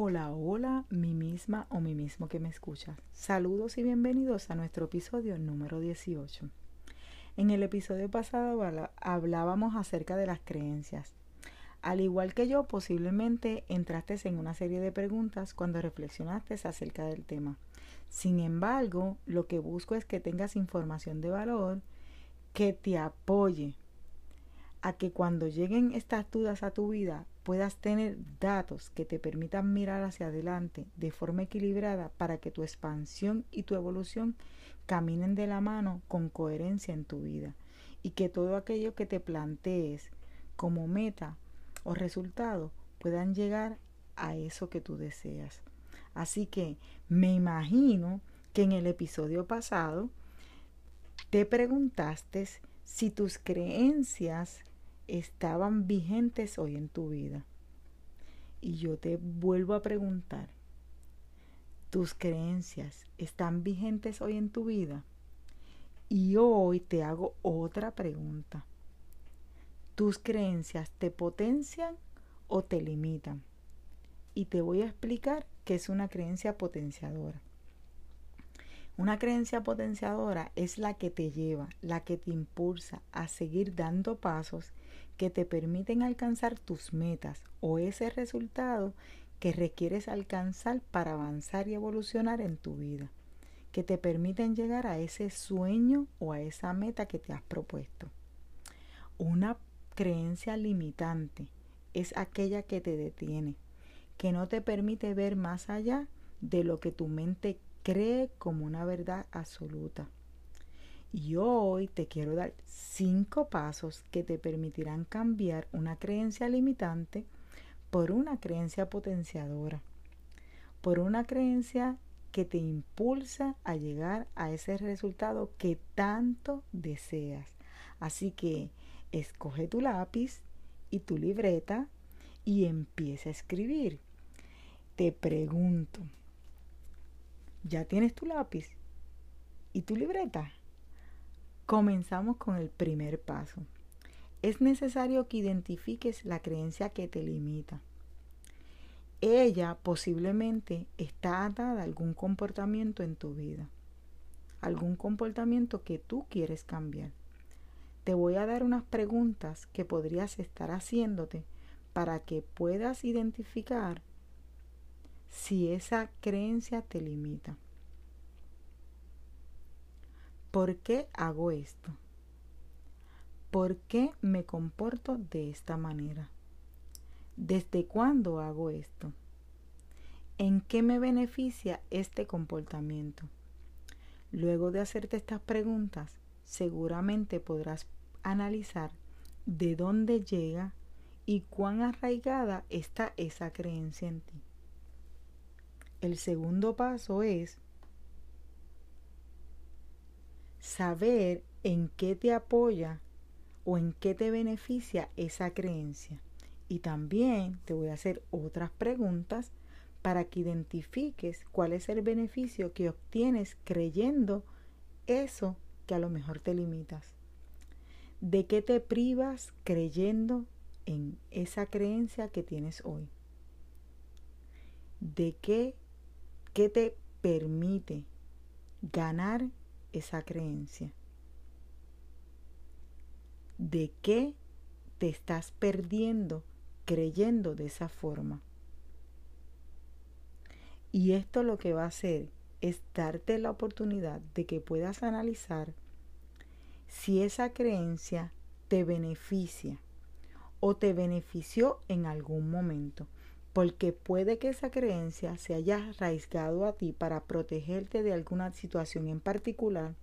Hola, hola, mi misma o mi mismo que me escucha. Saludos y bienvenidos a nuestro episodio número 18. En el episodio pasado hablábamos acerca de las creencias. Al igual que yo, posiblemente entraste en una serie de preguntas cuando reflexionaste acerca del tema. Sin embargo, lo que busco es que tengas información de valor que te apoye a que cuando lleguen estas dudas a tu vida puedas tener datos que te permitan mirar hacia adelante de forma equilibrada para que tu expansión y tu evolución caminen de la mano con coherencia en tu vida y que todo aquello que te plantees como meta o resultado puedan llegar a eso que tú deseas. Así que me imagino que en el episodio pasado te preguntaste si tus creencias estaban vigentes hoy en tu vida. Y yo te vuelvo a preguntar, ¿tus creencias están vigentes hoy en tu vida? Y hoy te hago otra pregunta. ¿Tus creencias te potencian o te limitan? Y te voy a explicar qué es una creencia potenciadora. Una creencia potenciadora es la que te lleva, la que te impulsa a seguir dando pasos que te permiten alcanzar tus metas o ese resultado que requieres alcanzar para avanzar y evolucionar en tu vida, que te permiten llegar a ese sueño o a esa meta que te has propuesto. Una creencia limitante es aquella que te detiene, que no te permite ver más allá de lo que tu mente cree como una verdad absoluta. Y hoy te quiero dar cinco pasos que te permitirán cambiar una creencia limitante por una creencia potenciadora, por una creencia que te impulsa a llegar a ese resultado que tanto deseas. Así que escoge tu lápiz y tu libreta y empieza a escribir. Te pregunto, ¿Ya tienes tu lápiz y tu libreta? Comenzamos con el primer paso. Es necesario que identifiques la creencia que te limita. Ella posiblemente está atada a algún comportamiento en tu vida, algún comportamiento que tú quieres cambiar. Te voy a dar unas preguntas que podrías estar haciéndote para que puedas identificar si esa creencia te limita. ¿Por qué hago esto? ¿Por qué me comporto de esta manera? ¿Desde cuándo hago esto? ¿En qué me beneficia este comportamiento? Luego de hacerte estas preguntas, seguramente podrás analizar de dónde llega y cuán arraigada está esa creencia en ti. El segundo paso es saber en qué te apoya o en qué te beneficia esa creencia Y también te voy a hacer otras preguntas para que identifiques cuál es el beneficio que obtienes creyendo eso que a lo mejor te limitas. ¿De qué te privas creyendo en esa creencia que tienes hoy? ¿De qué, qué te permite ganar esa creencia? ¿De qué te estás perdiendo creyendo de esa forma? Y esto lo que va a hacer es darte la oportunidad de que puedas analizar si esa creencia te beneficia o te benefició en algún momento, porque puede que esa creencia se haya arraigado a ti para protegerte de alguna situación en particular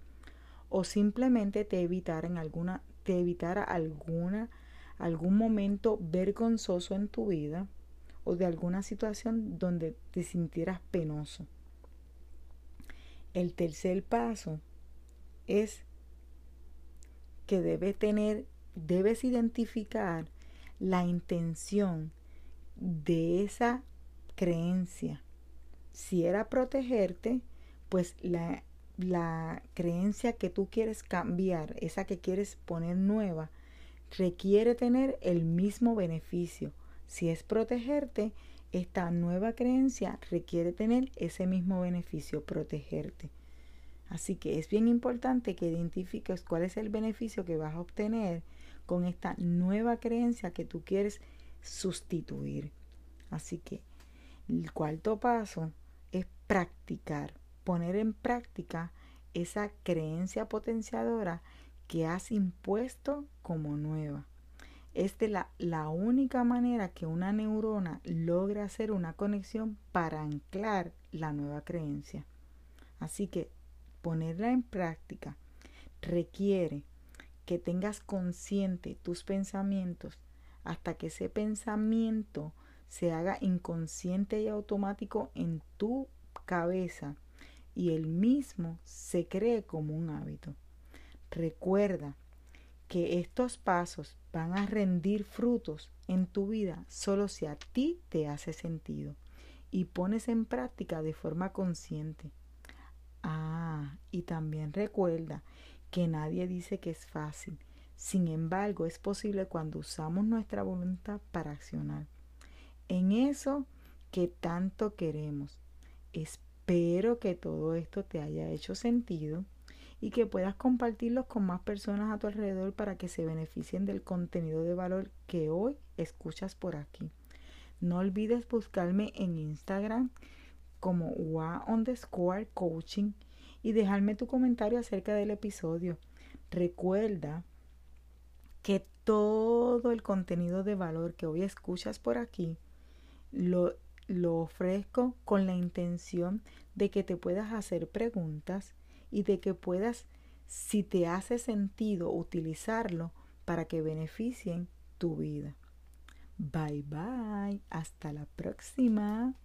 o simplemente te evitara en alguna te evitara alguna algún momento vergonzoso en tu vida o de alguna situación donde te sintieras penoso. El tercer paso es que debes tener, debes identificar la intención de esa creencia. Si era protegerte, pues la, la creencia que tú quieres cambiar, esa que quieres poner nueva, requiere tener el mismo beneficio si es protegerte, esta nueva creencia requiere tener ese mismo beneficio, protegerte. Así que es bien importante que identifiques cuál es el beneficio que vas a obtener con esta nueva creencia que tú quieres sustituir. Así que el cuarto paso es practicar, poner en práctica esa creencia potenciadora que has impuesto como nueva. Es la, la única manera que una neurona logra hacer una conexión para anclar la nueva creencia. Así que ponerla en práctica requiere que tengas consciente tus pensamientos hasta que ese pensamiento se haga inconsciente y automático en tu cabeza y el mismo se cree como un hábito. Recuerda que estos pasos van a rendir frutos en tu vida solo si a ti te hace sentido y pones en práctica de forma consciente. Ah, y también recuerda que nadie dice que es fácil. Sin embargo, es posible cuando usamos nuestra voluntad para accionar. En eso que tanto queremos. Espero que todo esto te haya hecho sentido y que puedas compartirlos con más personas a tu alrededor para que se beneficien del contenido de valor que hoy escuchas por aquí. No olvides buscarme en Instagram como wa underscore coaching y dejarme tu comentario acerca del episodio. Recuerda que todo el contenido de valor que hoy escuchas por aquí lo, lo ofrezco con la intención de que te puedas hacer preguntas y de que puedas, si te hace sentido, utilizarlo para que beneficien tu vida. Bye bye, hasta la próxima.